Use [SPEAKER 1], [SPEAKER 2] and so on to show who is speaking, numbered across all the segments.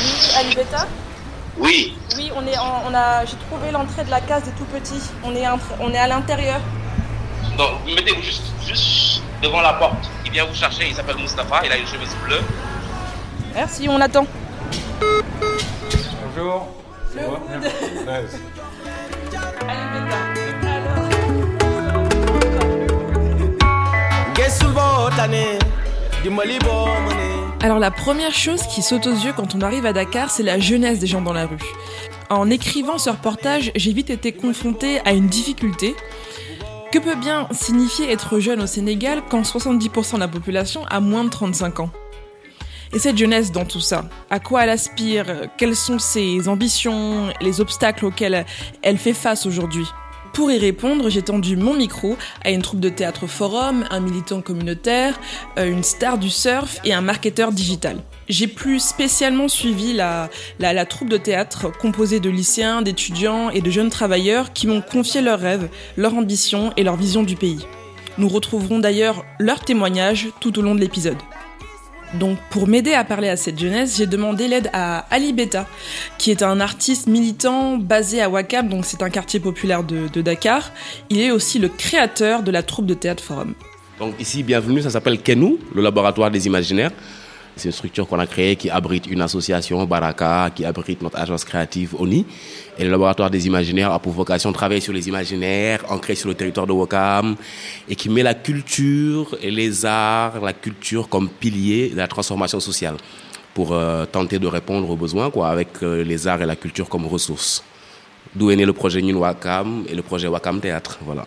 [SPEAKER 1] Oui, Alibeta
[SPEAKER 2] Oui,
[SPEAKER 1] Oui, on est en- on a, j'ai trouvé l'entrée de la case des tout petits. On est, entre- on est à l'intérieur.
[SPEAKER 2] donc mettez-vous juste, juste devant la porte. Il vient vous chercher, il s'appelle Mustapha, il a une chemise bleue.
[SPEAKER 1] Merci, on attend.
[SPEAKER 3] Bonjour.
[SPEAKER 1] Le
[SPEAKER 3] nice.
[SPEAKER 4] Alors la première chose qui saute aux yeux quand on arrive à Dakar, c'est la jeunesse des gens dans la rue. En écrivant ce reportage, j'ai vite été confrontée à une difficulté. Que peut bien signifier être jeune au Sénégal quand 70% de la population a moins de 35 ans? Et cette jeunesse dans tout ça, à quoi elle aspire? Quelles sont ses ambitions Les obstacles auxquels elle fait face aujourd'hui? Pour y répondre, j'ai tendu mon micro à une troupe de théâtre forum, un militant communautaire, euh, une star du surf et un marketeur digital. J'ai plus spécialement suivi la, troupe de théâtre composée de lycéens, d'étudiants et de jeunes travailleurs qui m'ont confié leurs rêves, leurs ambitions et leur vision du pays. Nous retrouverons d'ailleurs leurs témoignages tout au long de l'épisode. Donc pour m'aider à parler à cette jeunesse, j'ai demandé l'aide à Ali Beta, qui est un artiste militant basé à Wakam, donc c'est un quartier populaire de, de Dakar. Il est aussi le créateur de la troupe de théâtre Forum.
[SPEAKER 5] Donc ici, bienvenue, ça s'appelle Kenou, le laboratoire des imaginaires. C'est une structure qu'on a créée qui abrite une association, Baraka, qui abrite notre agence créative ONI. Et le laboratoire des imaginaires a pour vocation de travailler sur les imaginaires, ancrés sur le territoire de Wakam, et qui met la culture et les arts, la culture comme pilier de la transformation sociale, pour euh, tenter de répondre aux besoins, quoi, avec euh, les arts et la culture comme ressources. D'où est né le projet Nune Wakam et le projet Wakam Théâtre, voilà.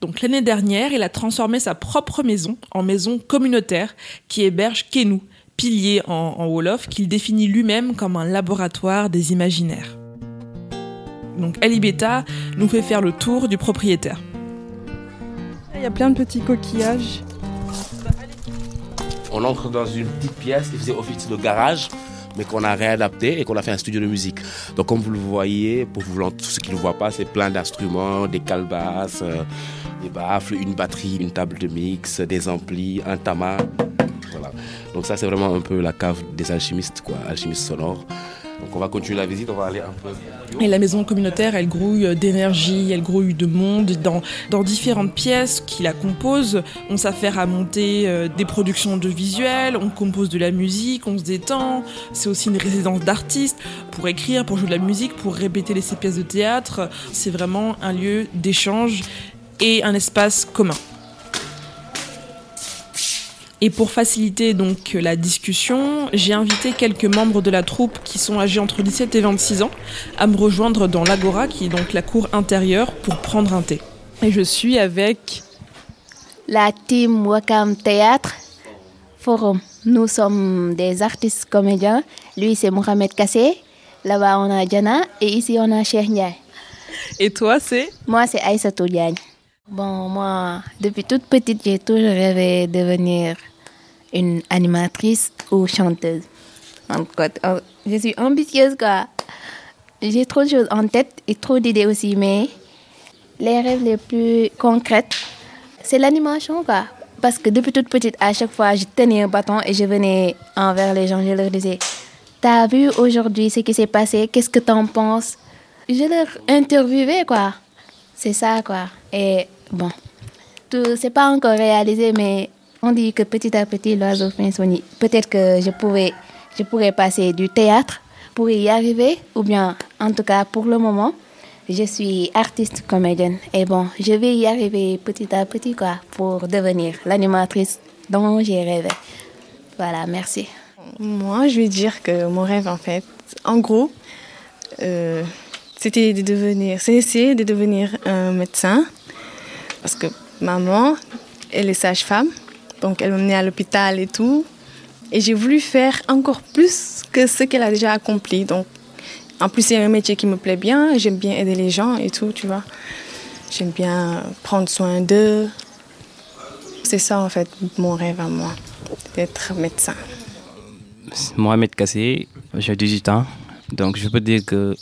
[SPEAKER 4] Donc l'année dernière, il a transformé sa propre maison en maison communautaire qui héberge Kenou, pilier en Wolof, qu'il définit lui-même comme un laboratoire des imaginaires. Donc Ali Beta nous fait faire le tour du propriétaire.
[SPEAKER 1] Il y a plein de petits coquillages.
[SPEAKER 5] on entre dans une petite pièce qui faisait office de garage, mais qu'on a réadapté et qu'on a fait un studio de musique. Donc comme vous le voyez, pour vous, tous ceux qui ne le voient pas, c'est plein d'instruments, des calebasses, euh, des baffles, une batterie, une table de mix, des amplis, un tama. Voilà. Donc ça c'est vraiment un peu la cave des alchimistes, quoi, alchimistes sonores. Donc on va continuer la visite, on va aller un peu.
[SPEAKER 4] Et la maison communautaire, elle grouille d'énergie, elle grouille de monde. Dans, différentes pièces qui la composent, on s'affaire à monter euh, des productions de visuels, on compose de la musique, on se détend. C'est aussi une résidence d'artistes pour écrire, pour jouer de la musique, pour répéter les ces pièces de théâtre. C'est vraiment un lieu d'échange et un espace commun. Et pour faciliter donc la discussion, j'ai invité quelques membres de la troupe qui sont âgés entre 17 et 26 ans à me rejoindre dans l'Agora, qui est donc la cour intérieure, pour prendre un thé. Et je suis avec
[SPEAKER 6] La team Wakam Théâtre Forum. Nous sommes des artistes comédiens. Lui, c'est Mohamed Kassé. Là-bas, on a Jana. Et ici, on a Cheikh Ndiaye.
[SPEAKER 4] Et toi, c'est
[SPEAKER 6] Moi, c'est Aïssatou Diagne. Bon, moi, depuis toute petite, j'ai toujours rêvé de devenir une animatrice ou chanteuse. Euh, je suis ambitieuse, quoi. J'ai trop de choses en tête et trop d'idées aussi, mais les rêves les plus concrets, c'est l'animation, quoi. Parce que depuis toute petite, à chaque fois, je tenais un bâton et je venais envers les gens, je leur disais, t'as vu aujourd'hui ce qui s'est passé, qu'est-ce que t'en penses Je leur interviewais, quoi. C'est ça, quoi. Et bon, tout, c'est pas encore réalisé, mais on dit que petit à petit, l'oiseau fait son. Peut-être que je pourrais, je pourrais passer du théâtre pour y arriver, ou bien, en tout cas, pour le moment, je suis artiste comédienne. Et bon, je vais y arriver petit à petit, quoi, pour devenir l'animatrice dont j'ai rêvé. Voilà, merci.
[SPEAKER 7] Moi, je vais dire que mon rêve, en fait,
[SPEAKER 3] en gros, euh, c'était de devenir, c'est essayer de devenir un médecin. Parce que maman, elle est sage-femme, donc elle est à l'hôpital et tout. Et j'ai voulu faire encore plus que ce qu'elle a déjà accompli. Donc, en plus, c'est un métier qui me plaît bien. J'aime bien aider les gens et tout, tu vois. J'aime bien prendre soin d'eux. C'est ça, en fait, mon rêve à moi, d'être médecin.
[SPEAKER 7] Mohamed Kassé, j'ai 18 ans. Donc, je peux dire que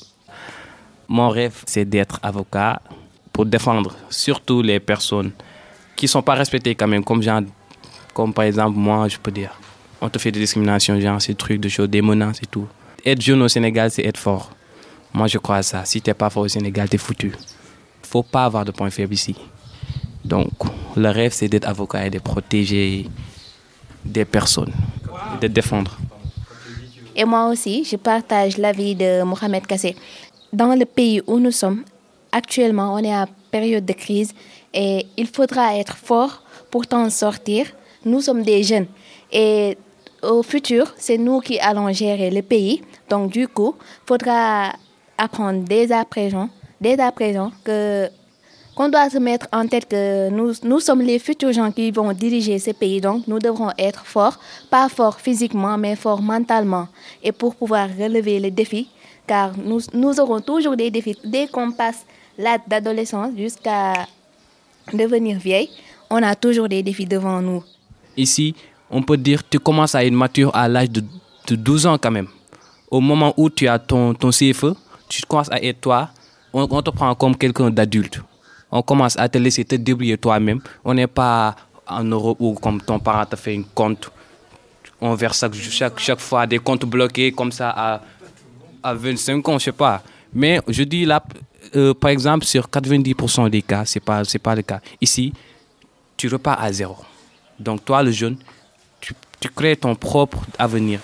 [SPEAKER 7] mon rêve, c'est d'être avocat pour défendre surtout les personnes qui ne sont pas respectées quand même, comme, genre, comme par exemple moi, je peux dire. On te fait des discriminations, genre ces trucs de choses, des menaces et tout. Être jeune au Sénégal, c'est être fort. Moi, je crois à ça. Si tu n'es pas fort au Sénégal, tu es foutu faut pas avoir de points faibles ici. Donc, le rêve, c'est d'être avocat et de protéger des personnes, de défendre.
[SPEAKER 6] Et moi aussi, je partage l'avis de Mohamed Kassé. Dans le pays où nous sommes, actuellement, on est en période de crise et il faudra être fort pour t'en sortir. Nous sommes des jeunes et au futur, c'est nous qui allons gérer le pays. Donc, du coup, il faudra apprendre dès à présent dès à présent que qu'on doit se mettre en tête que nous, nous sommes les futurs gens qui vont diriger ce pays. Donc, nous devrons être forts, pas forts physiquement, mais forts mentalement. Et pour pouvoir relever les défis, car nous, nous aurons toujours des défis. Dès qu'on passe l'âge d'adolescence jusqu'à devenir vieille, on a toujours des défis devant nous.
[SPEAKER 7] Ici, on peut dire tu commences à être mature à l'âge de, de 12 ans quand même. Au moment où tu as ton, ton CFE, tu commences à être toi, on, te prend comme quelqu'un d'adulte. On commence à te laisser te débrouiller toi-même. On n'est pas en Europe où comme ton parent te fait un compte. On verse chaque, chaque, fois des comptes bloqués comme ça à, à 25 ans, je sais pas. Mais je dis là, euh, par exemple, sur 90% des cas, ce n'est pas, pas le cas. Ici, tu repars à zéro. Donc toi, le jeune, tu, crées ton propre avenir.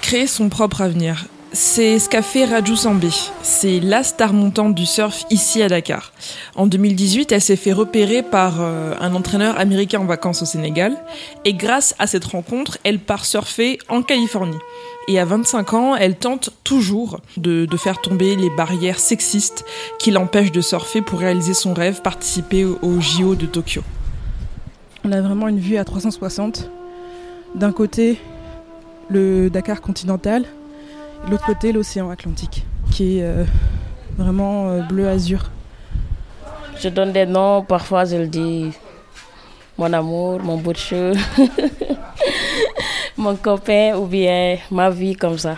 [SPEAKER 4] créer son propre avenir. C'est ce qu'a fait Raju Sambi. C'est la star montante du surf ici à Dakar. En 2018, elle s'est fait repérer par euh, un entraîneur américain en vacances au Sénégal. Et grâce à cette rencontre, elle part surfer en Californie. Et à 25 ans, elle tente toujours de, faire tomber les barrières sexistes qui l'empêchent de surfer pour réaliser son rêve, participer au JO de Tokyo.
[SPEAKER 8] On a vraiment une vue à 360. D'un côté, le Dakar continental, l'autre côté l'océan Atlantique, qui est euh, vraiment euh, bleu-azur.
[SPEAKER 9] Je donne des noms, parfois je le dis mon amour, mon bout de mon copain ou bien ma vie comme ça.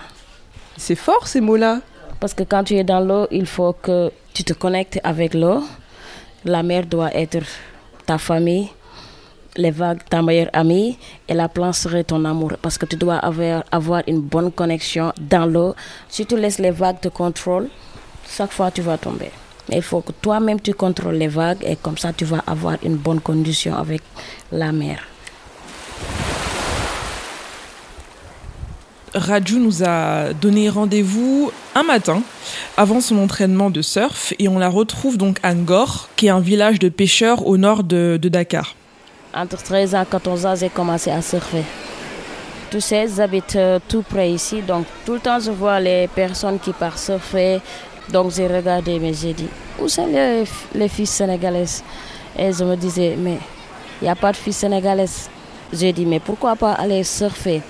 [SPEAKER 8] C'est fort ces mots-là.
[SPEAKER 9] Parce que quand tu es dans l'eau, il faut que tu te connectes avec l'eau. La mer doit être ta famille, les vagues ta meilleure amie et la planche serait ton amour parce que tu dois avoir, avoir une bonne connexion dans l'eau. Si tu laisses les vagues te contrôler, chaque fois tu vas tomber. Il faut que toi-même tu contrôles les vagues et comme ça tu vas avoir une bonne condition avec la mer.
[SPEAKER 4] Raju nous a donné rendez-vous un matin avant son entraînement de surf et on la retrouve donc à Ngor, qui est un village de pêcheurs au nord de Dakar.
[SPEAKER 9] Entre 13 ans et 14 ans, j'ai commencé à surfer. Tu sais, j'habite euh, tout près ici, donc tout le temps je vois les personnes qui partent surfer. Donc j'ai regardé, mais j'ai dit, où sont les, les filles sénégalaises? Et je me disais, mais il n'y a pas de filles sénégalaises. J'ai dit, mais pourquoi pas aller surfer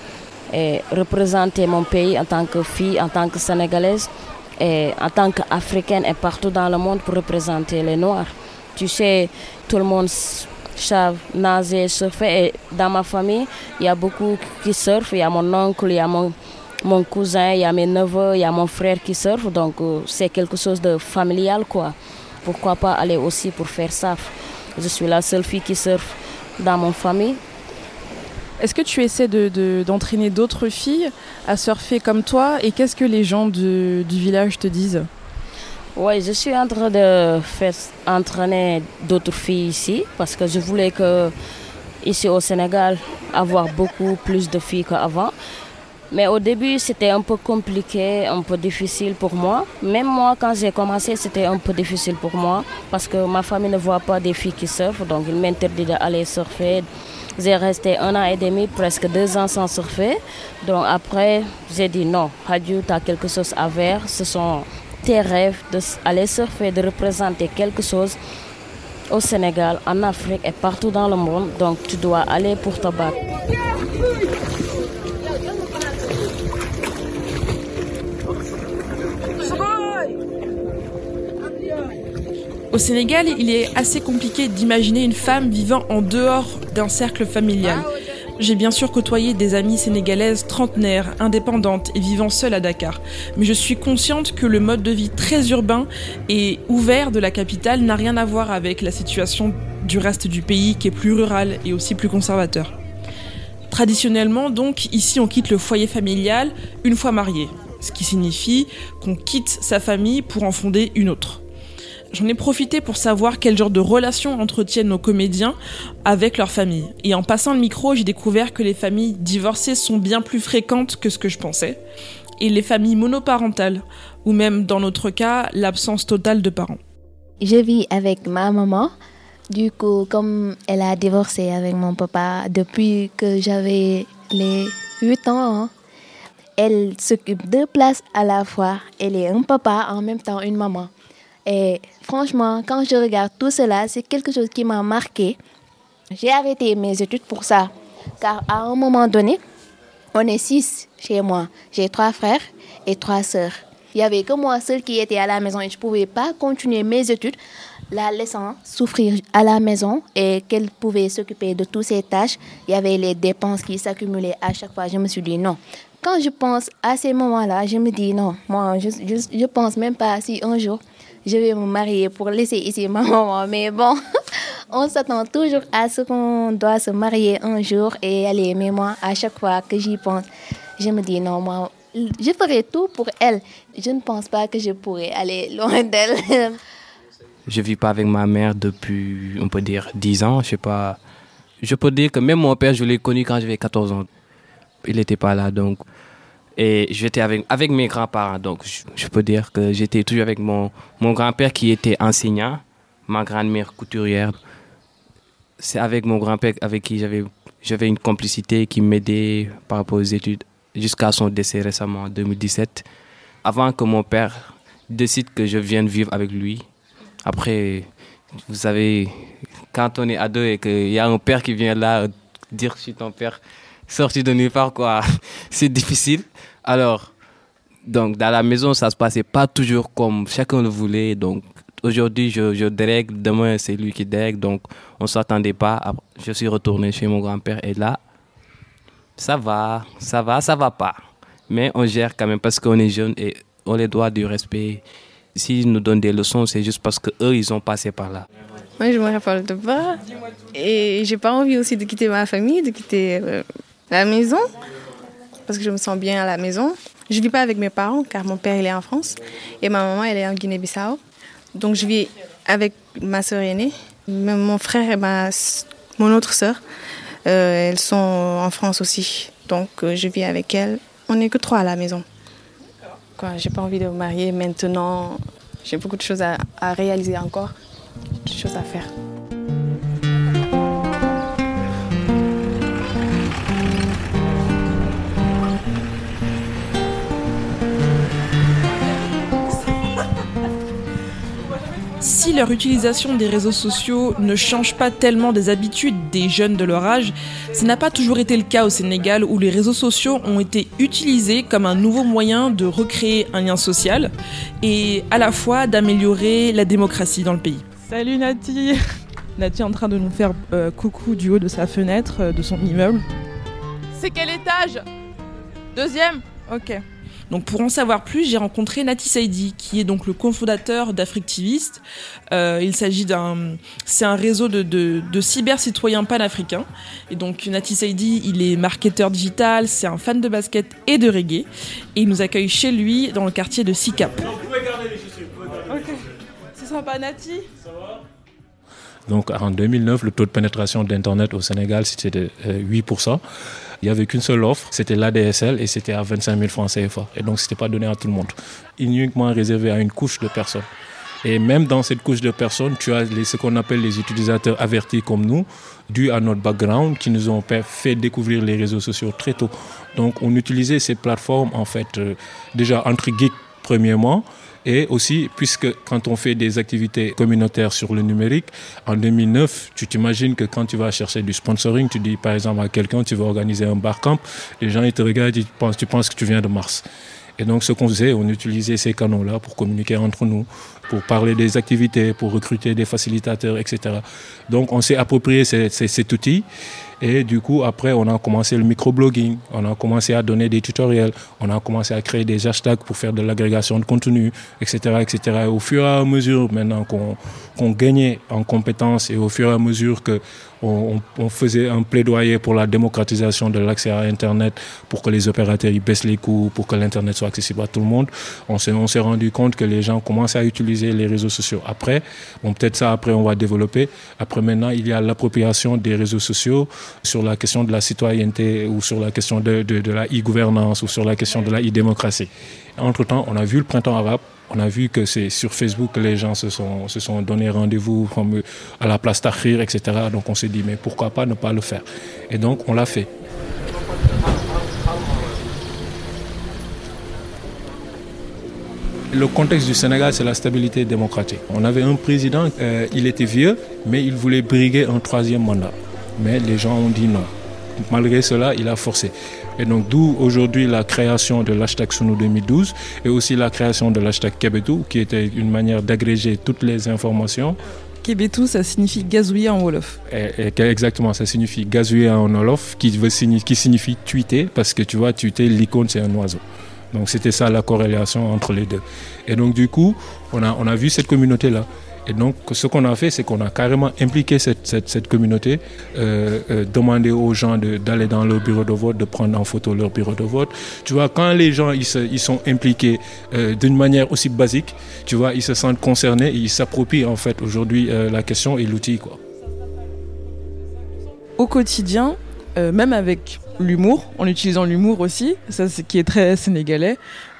[SPEAKER 9] et représenter mon pays en tant que fille, en tant que sénégalaise et en tant qu'africaine et partout dans le monde pour représenter les Noirs. Tu sais, tout le monde savent nager, surfer. Et dans ma famille, il y a beaucoup qui surfent. Il y a mon oncle, il y a mon, mon cousin, il y a mes neveux, il y a mon frère qui surfe. Donc euh, c'est quelque chose de familial, quoi. Pourquoi pas aller aussi pour faire ça Je suis la seule fille qui surfe dans mon famille.
[SPEAKER 8] Est-ce que tu essaies d'entraîner de, d'autres filles à surfer comme toi? Et qu'est-ce que les gens du village te disent?
[SPEAKER 9] Oui, je suis en train de faire entraîner d'autres filles ici parce que je voulais que ici au Sénégal avoir beaucoup plus de filles qu'avant. Mais au début, c'était un peu compliqué, un peu difficile pour moi. Même moi, quand j'ai commencé, c'était un peu difficile pour moi parce que ma famille ne voit pas des filles qui surfent, donc ils m'interdisent d'aller surfer. J'ai resté un an et demi, presque deux ans sans surfer. Donc après, j'ai dit non, Hadjou, tu as quelque chose à faire. Ce sont tes rêves d'aller surfer, de représenter quelque chose au Sénégal, en Afrique et partout dans le monde. Donc tu dois aller pour te battre.
[SPEAKER 4] Au Sénégal, il est assez compliqué d'imaginer une femme vivant en dehors d'un cercle familial. J'ai bien sûr côtoyé des amies sénégalaises trentenaires, indépendantes et vivant seules à Dakar, mais je suis consciente que le mode de vie très urbain et ouvert de la capitale n'a rien à voir avec la situation du reste du pays qui est plus rural et aussi plus conservateur. Traditionnellement, donc, ici on quitte le foyer familial une fois marié, ce qui signifie qu'on quitte sa famille pour en fonder une autre. J'en ai profité pour savoir quel genre de relation entretiennent nos comédiens avec leur famille. Et en passant le micro, j'ai découvert que les familles divorcées sont bien plus fréquentes que ce que je pensais. Et les familles monoparentales, ou même dans notre cas, l'absence totale de parents.
[SPEAKER 6] Je vis avec ma maman. Du coup, comme elle a divorcé avec mon papa depuis que j'avais les 8 ans, hein, elle s'occupe deux places à la fois. Elle est un papa en même temps une maman. Et franchement, quand je regarde tout cela, c'est quelque chose qui m'a marqué. J'ai arrêté mes études pour ça. Car à un moment donné, on est six chez moi. J'ai trois frères et trois sœurs. Il n'y avait que moi seule qui était à la maison et je ne pouvais pas continuer mes études, la laissant souffrir à la maison et qu'elle pouvait s'occuper de toutes ses tâches. Il y avait les dépenses qui s'accumulaient à chaque fois. Je me suis dit non. Quand je pense à ces moments-là, je me dis non, moi, je ne pense même pas si un jour je vais me marier pour laisser ici ma maman. Mais bon, on s'attend toujours à ce qu'on doit se marier un jour et aller. Mais moi, à chaque fois que j'y pense, je me dis non, moi, je ferai tout pour elle. Je ne pense pas que je pourrais aller loin d'elle.
[SPEAKER 7] Je vis pas avec ma mère depuis, on peut dire, 10 ans. Je sais pas. Je peux dire que même mon père, je l'ai connu quand j'avais 14 ans. Il n'était pas là, donc et j'étais avec, avec mes grands-parents. Donc, je, peux dire que j'étais toujours avec mon, mon grand-père qui était enseignant, ma grand-mère couturière. C'est avec mon grand-père avec qui j'avais, j'avais une complicité qui m'aidait par rapport aux études jusqu'à son décès récemment en 2017. Avant que mon père décide que je vienne vivre avec lui. Après, vous savez, quand on est ado et qu'il y a un père qui vient là dire je suis ton père, sorti de nulle part, quoi. C'est difficile. Alors, donc, dans la maison, ça se passait pas toujours comme chacun le voulait. Donc, aujourd'hui, je, je demain, c'est lui qui dérègle. Donc, on s'attendait pas. Je suis retourné chez mon grand-père et là, ça va, ça va, ça va pas. Mais on gère quand même parce qu'on est jeune et on les doit du respect. S'ils nous donnent des leçons, c'est juste parce que eux, ils ont passé par là.
[SPEAKER 3] Moi, je me rappelle pas. Et j'ai pas envie aussi de quitter ma famille, de quitter euh, la maison, parce que je me sens bien à la maison. Je vis pas avec mes parents, car mon père, il est en France, et ma maman, elle est en Guinée-Bissau. Donc, je vis avec ma soeur aînée, mon frère et ma, mon autre soeur. Euh, elles sont en France aussi, donc euh, je vis avec elles. On n'est que trois à la maison. Quoi, j'ai pas envie de me marier maintenant. J'ai beaucoup de choses à, à réaliser encore, des choses à faire.
[SPEAKER 4] Si leur utilisation des réseaux sociaux ne change pas tellement des habitudes des jeunes de leur âge, ce n'a pas toujours été le cas au Sénégal où les réseaux sociaux ont été utilisés comme un nouveau moyen de recréer un lien social et à la fois d'améliorer la démocratie dans le pays.
[SPEAKER 8] Salut Nati Nati est en train de nous faire euh, coucou du haut de sa fenêtre euh, de son immeuble.
[SPEAKER 4] C'est quel étage? Deuxième?
[SPEAKER 8] Ok.
[SPEAKER 4] Donc pour en savoir plus, j'ai rencontré Nati Saidi, qui est donc le cofondateur d'Africtiviste. Euh, il s'agit d'un, c'est un réseau de, de, de cyber-citoyens panafricains. Et donc Nati Saidi, il est marketeur digital, c'est un fan de basket et de reggae. Et il nous accueille chez lui dans le quartier de Sicap.
[SPEAKER 8] Ok. C'est sympa Nati
[SPEAKER 10] Ça va? Donc en 2009, le taux de pénétration d'Internet au Sénégal, c'était de 8%. Il n'y avait qu'une seule offre, c'était l'ADSL et c'était à 25 000 francs CFA. Et donc, ce n'était pas donné à tout le monde. Uniquement réservé à une couche de personnes. Et même dans cette couche de personnes, tu as les, ce qu'on appelle les utilisateurs avertis comme nous, dû à notre background, qui nous ont fait découvrir les réseaux sociaux très tôt. Donc, on utilisait ces plateformes, en fait, euh, déjà entre geeks, premièrement, et aussi, puisque quand on fait des activités communautaires sur le numérique, en 2009, tu t'imagines que quand tu vas chercher du sponsoring, tu dis par exemple à quelqu'un, tu veux organiser un barcamp, les gens ils te regardent, ils pensent, tu penses que tu viens de Mars. Et donc, ce qu'on faisait, on utilisait ces canaux-là pour communiquer entre nous, pour parler des activités, pour recruter des facilitateurs, etc. Donc, on s'est approprié cet outil. Et du coup, après, on a commencé le microblogging, on a commencé à donner des tutoriels, on a commencé à créer des hashtags pour faire de l'agrégation de contenu, etc., etc. au fur et à mesure, maintenant qu'on gagnait en compétences et au fur et à mesure que on, faisait un plaidoyer pour la démocratisation de l'accès à Internet, pour que les opérateurs y baissent les coûts, pour que l'Internet soit accessible à tout le monde. On s'est rendu compte que les gens commençaient à utiliser les réseaux sociaux. Après, bon, peut-être ça, après, on va développer. Après, maintenant, il y a l'appropriation des réseaux sociaux sur la question de la citoyenneté ou sur la question de, de, de la e-gouvernance ou sur la question de la e-démocratie. Entre-temps, on a vu le printemps arabe on a vu que c'est sur Facebook que les gens se sont, donné rendez-vous à la place Tahrir, etc. Donc on s'est dit, mais pourquoi pas ne pas le faire? Et donc on l'a fait. Le contexte du Sénégal, c'est la stabilité démocratique. On avait un président, euh, il était vieux, mais il voulait briguer un troisième mandat. Mais les gens ont dit non. Malgré cela, il a forcé. Et donc d'où aujourd'hui la création de l'hashtag Sunu 2012 et aussi la création de l'hashtag Kebetu qui était une manière d'agréger toutes les informations.
[SPEAKER 8] Kebetu, ça signifie gazouiller en Wolof.
[SPEAKER 10] exactement, ça signifie gazouiller en Wolof qui, veut, qui signifie tweeter parce que tu vois, tweeter, l'icône c'est un oiseau. Donc c'était ça la corrélation entre les deux. Et donc du coup, on a, on a vu cette communauté-là. Et donc, ce qu'on a fait, c'est qu'on a carrément impliqué cette, cette, communauté, euh, euh, demandé aux gens d'aller dans leur bureau de vote, de prendre en photo leur bureau de vote. Tu vois, quand les gens ils, ils sont impliqués euh, d'une manière aussi basique, tu vois, ils se sentent concernés et ils s'approprient en fait aujourd'hui la question et l'outil.
[SPEAKER 8] Au quotidien, même avec l'humour, en utilisant l'humour aussi, ça c'est qui est très sénégalais,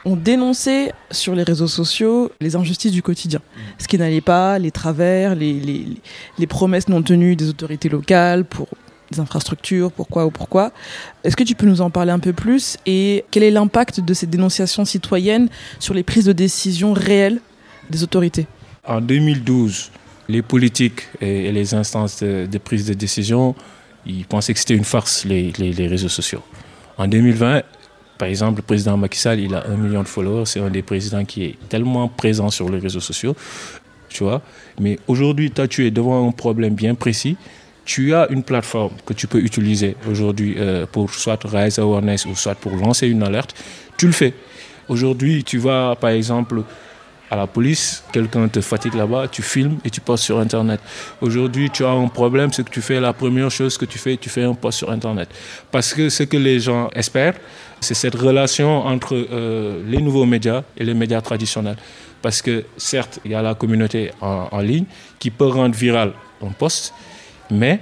[SPEAKER 8] on dénonçait sur les réseaux sociaux les injustices du quotidien. Mmh. Ce qui n'allait pas, les travers, les, promesses non tenues des autorités locales pour des infrastructures, pourquoi ou pourquoi. Est-ce que tu peux nous en parler un peu plus et quel est l'impact de ces dénonciations citoyennes sur les prises de décision réelles des autorités?
[SPEAKER 10] En 2012, les politiques et les instances de, prise de décision, ils pensaient que c'était une farce, les, les réseaux sociaux. En 2020, par exemple, le président Macky Sall, il a un million de followers. C'est un des présidents qui est tellement présent sur les réseaux sociaux. Tu vois Mais aujourd'hui, toi, tu es devant un problème bien précis. Tu as une plateforme que tu peux utiliser aujourd'hui euh, pour soit raise awareness ou soit pour lancer une alerte. Tu le fais. Aujourd'hui, tu vas, par exemple, à la police, quelqu'un te fatigue là-bas, tu filmes et tu postes sur Internet. Aujourd'hui, tu as un problème, c'est que tu fais la première chose que tu fais, tu fais un post sur Internet. Parce que ce que les gens espèrent, c'est cette relation entre euh, les nouveaux médias et les médias traditionnels. Parce que certes, il y a la communauté en, ligne qui peut rendre viral un post, mais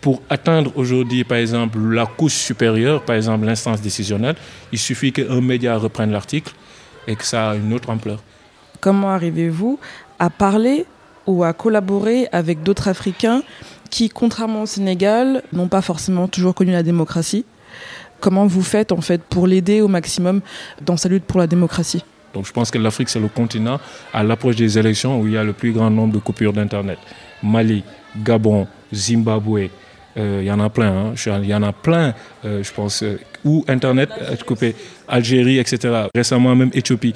[SPEAKER 10] pour atteindre aujourd'hui, par exemple, la couche supérieure, par exemple l'instance décisionnelle, il suffit qu'un média reprenne l'article et que ça a une autre ampleur.
[SPEAKER 8] Comment arrivez-vous à parler ou à collaborer avec d'autres Africains qui, contrairement au Sénégal, n'ont pas forcément toujours connu la démocratie? Comment vous faites en fait pour l'aider au maximum dans sa lutte pour la démocratie?
[SPEAKER 10] Donc je pense que l'Afrique, c'est le continent à l'approche des élections où il y a le plus grand nombre de coupures d'Internet. Mali, Gabon, Zimbabwe, euh, il y en a plein. Hein. Il y en a plein, euh, je pense, euh, où Internet est coupé. Algérie, etc. Récemment, même Éthiopie.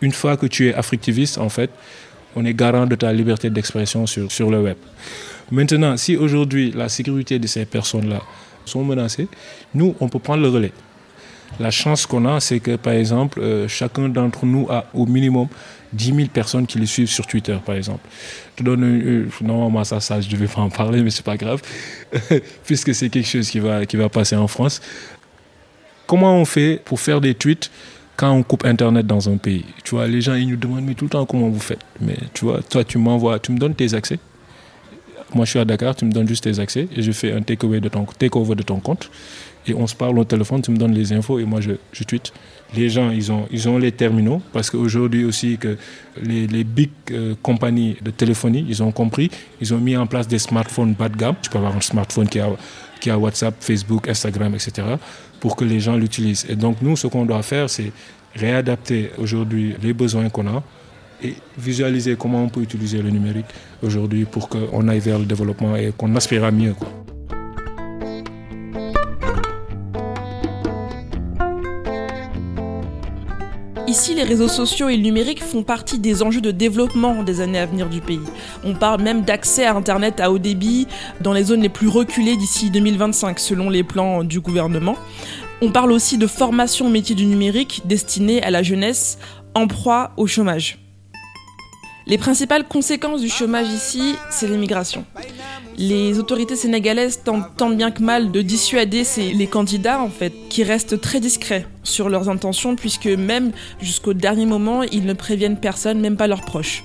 [SPEAKER 10] Une fois que tu es africtiviste, en fait, on est garant de ta liberté d'expression sur, sur le web. Maintenant, si aujourd'hui la sécurité de ces personnes-là sont menacés, nous, on peut prendre le relais. La chance qu'on a, c'est que, par exemple, euh, chacun d'entre nous a au minimum 10 000 personnes qui les suivent sur Twitter, par exemple. Je te donne une, normalement ça, ça, je devais pas en parler, mais c'est pas grave, puisque c'est quelque chose qui va, qui va passer en France. Comment on fait pour faire des tweets quand on coupe Internet dans un pays? Tu vois, les gens, ils nous demandent, mais tout le temps, comment vous faites? Mais tu vois, toi, tu m'envoies, tu me donnes tes accès? Moi, je suis à Dakar, tu me donnes juste tes accès et je fais un takeover de ton, take-over de ton compte. Et on se parle au téléphone, tu me donnes les infos et moi, je, je tweete. Les gens, ils ont, ils ont les terminaux parce qu'aujourd'hui aussi, que les, les big euh, compagnies de téléphonie, ils ont compris, ils ont mis en place des smartphones bas de gamme. Tu peux avoir un smartphone qui a, qui a WhatsApp, Facebook, Instagram, etc. pour que les gens l'utilisent. Et donc, nous, ce qu'on doit faire, c'est réadapter aujourd'hui les besoins qu'on a et visualiser comment on peut utiliser le numérique aujourd'hui pour qu'on aille vers le développement et qu'on aspire à mieux.
[SPEAKER 4] Ici, les réseaux sociaux et le numérique font partie des enjeux de développement des années à venir du pays. On parle même d'accès à Internet à haut débit dans les zones les plus reculées d'ici 2025, selon les plans du gouvernement. On parle aussi de formation au métier du numérique destinée à la jeunesse en proie au chômage. Les principales conséquences du chômage ici, c'est l'immigration. Les autorités sénégalaises tentent tant bien que mal de dissuader les candidats, en fait, qui restent très discrets sur leurs intentions, puisque même jusqu'au dernier moment, ils ne préviennent personne, même pas leurs proches.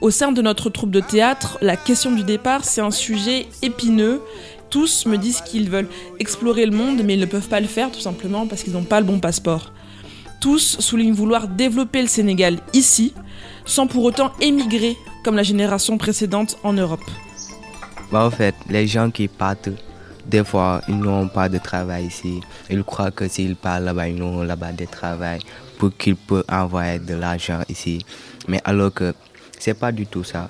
[SPEAKER 4] Au sein de notre troupe de théâtre, la question du départ, c'est un sujet épineux. Tous me disent qu'ils veulent explorer le monde, mais ils ne peuvent pas le faire tout simplement parce qu'ils n'ont pas le bon passeport. Tous soulignent vouloir développer le Sénégal ici, sans pour autant émigrer comme la génération précédente en Europe.
[SPEAKER 11] Bah, en fait, les gens qui partent, des fois, ils n'ont pas de travail ici. Ils croient que s'ils partent là-bas, ils n'ont là-bas de travail pour qu'ils puissent envoyer de l'argent ici. Mais alors que c'est pas du tout ça.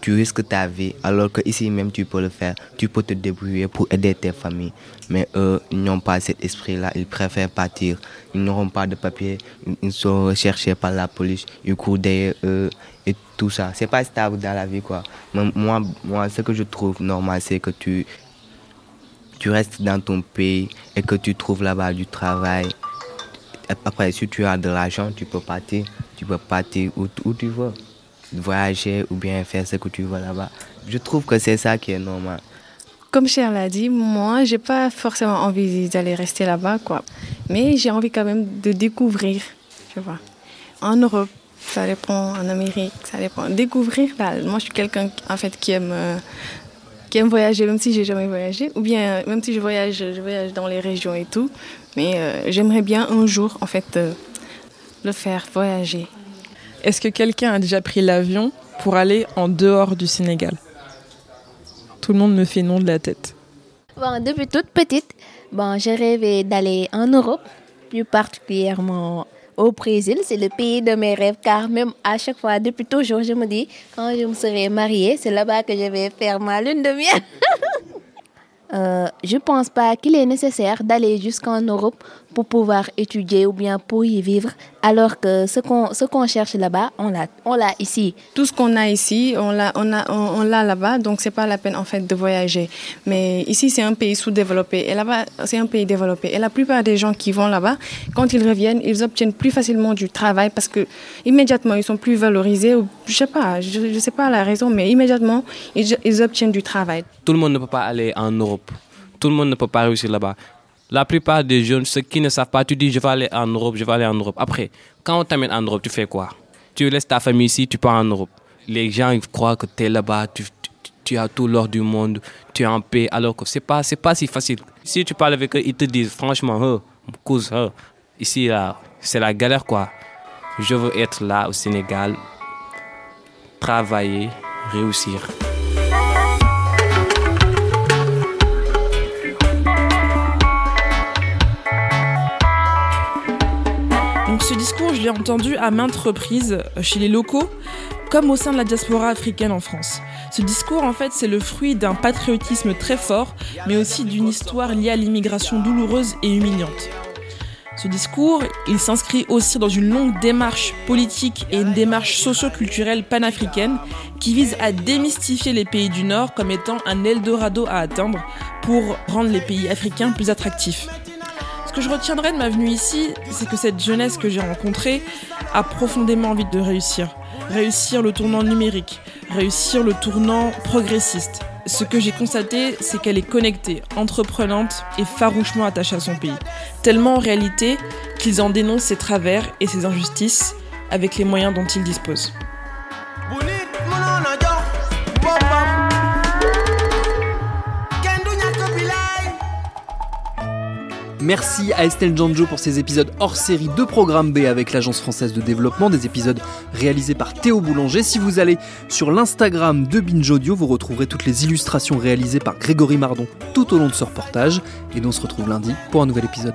[SPEAKER 11] Tu risques ta vie, alors que ici même tu peux le faire. Tu peux te débrouiller pour aider tes familles. Mais eux, ils n'ont pas cet esprit-là. Ils préfèrent partir. Ils n'auront pas de papier. Ils sont recherchés par la police. Ils courent derrière eux et tout ça. C'est pas stable dans la vie, quoi. Moi, moi ce que je trouve normal, c'est que tu, tu restes dans ton pays et que tu trouves là-bas du travail. Après, si tu as de l'argent, tu peux partir. Tu peux partir où tu veux. Voyager ou bien faire ce que tu veux là-bas. Je trouve que c'est ça qui est normal.
[SPEAKER 3] Comme Cher l'a dit, moi, j'ai pas forcément envie d'aller rester là-bas, quoi. Mais j'ai envie quand même de découvrir, tu vois. En Europe, ça dépend, en Amérique, ça dépend. Découvrir, là, moi, je suis quelqu'un, en fait, qui aime, euh, qui aime voyager, même si j'ai jamais voyagé. Ou bien, même si je voyage, je voyage dans les régions et tout. Mais euh, j'aimerais bien un jour, en fait, euh, le faire, voyager.
[SPEAKER 4] Est-ce que quelqu'un a déjà pris l'avion pour aller en dehors du Sénégal? Tout le monde me fait non de la tête.
[SPEAKER 6] Depuis toute petite, j'ai rêvé d'aller en Europe, plus particulièrement au Brésil. C'est le pays de mes rêves, car même à chaque fois, depuis toujours, je me dis, quand je me serai mariée, c'est là-bas que je vais faire ma lune de miel. Euh, je pense pas qu'il est nécessaire d'aller jusqu'en Europe pour pouvoir étudier ou bien pour y vivre, alors que ce qu'on ce qu'on cherche là-bas, on l'a on l'a ici.
[SPEAKER 3] Tout ce qu'on a ici, on l'a on a on, on l'a là-bas, donc c'est pas la peine en fait de voyager. Mais ici c'est un pays sous-développé et là-bas c'est un pays développé. Et la plupart des gens qui vont là-bas, quand ils reviennent, ils obtiennent plus facilement du travail parce que immédiatement ils sont plus valorisés. Ou, je sais pas, je, je sais pas la raison, mais immédiatement ils, ils obtiennent du travail.
[SPEAKER 7] Tout le monde ne peut pas aller en Europe. Tout le monde ne peut pas réussir là-bas. La plupart des jeunes, ceux qui ne savent pas, tu dis je vais aller en Europe, je vais aller en Europe. Après, quand on t'amène en Europe, tu fais quoi? Tu laisses ta famille ici, tu pars en Europe. Les gens ils croient que tu es là-bas, tu, as tout l'or du monde, tu es en paix, alors que c'est pas, c'est pas si facile. Si tu parles avec eux, ils te disent franchement, oh, cause, oh, ici, là, c'est la galère quoi. Je veux être là au Sénégal, travailler, réussir.
[SPEAKER 4] Je l'ai entendu à maintes reprises chez les locaux, comme au sein de la diaspora africaine en France. Ce discours, en fait, c'est le fruit d'un patriotisme très fort, mais aussi d'une histoire liée à l'immigration douloureuse et humiliante. Ce discours, il s'inscrit aussi dans une longue démarche politique et une démarche socio-culturelle panafricaine qui vise à démystifier les pays du Nord comme étant un Eldorado à atteindre pour rendre les pays africains plus attractifs. Ce que je retiendrai de ma venue ici, c'est que cette jeunesse que j'ai rencontrée a profondément envie de réussir. Réussir le tournant numérique, réussir le tournant progressiste. Ce que j'ai constaté, c'est qu'elle est connectée, entreprenante et farouchement attachée à son pays. Tellement en réalité qu'ils en dénoncent ses travers et ses injustices avec les moyens dont ils disposent.
[SPEAKER 12] Merci à Estelle Janjo pour ces épisodes hors série de Programme B avec l'Agence française de développement, des épisodes réalisés par Théo Boulanger. Si vous allez sur l'Instagram de Binge Audio, vous retrouverez toutes les illustrations réalisées par Grégory Mardon tout au long de ce reportage. Et nous on se retrouve lundi pour un nouvel épisode.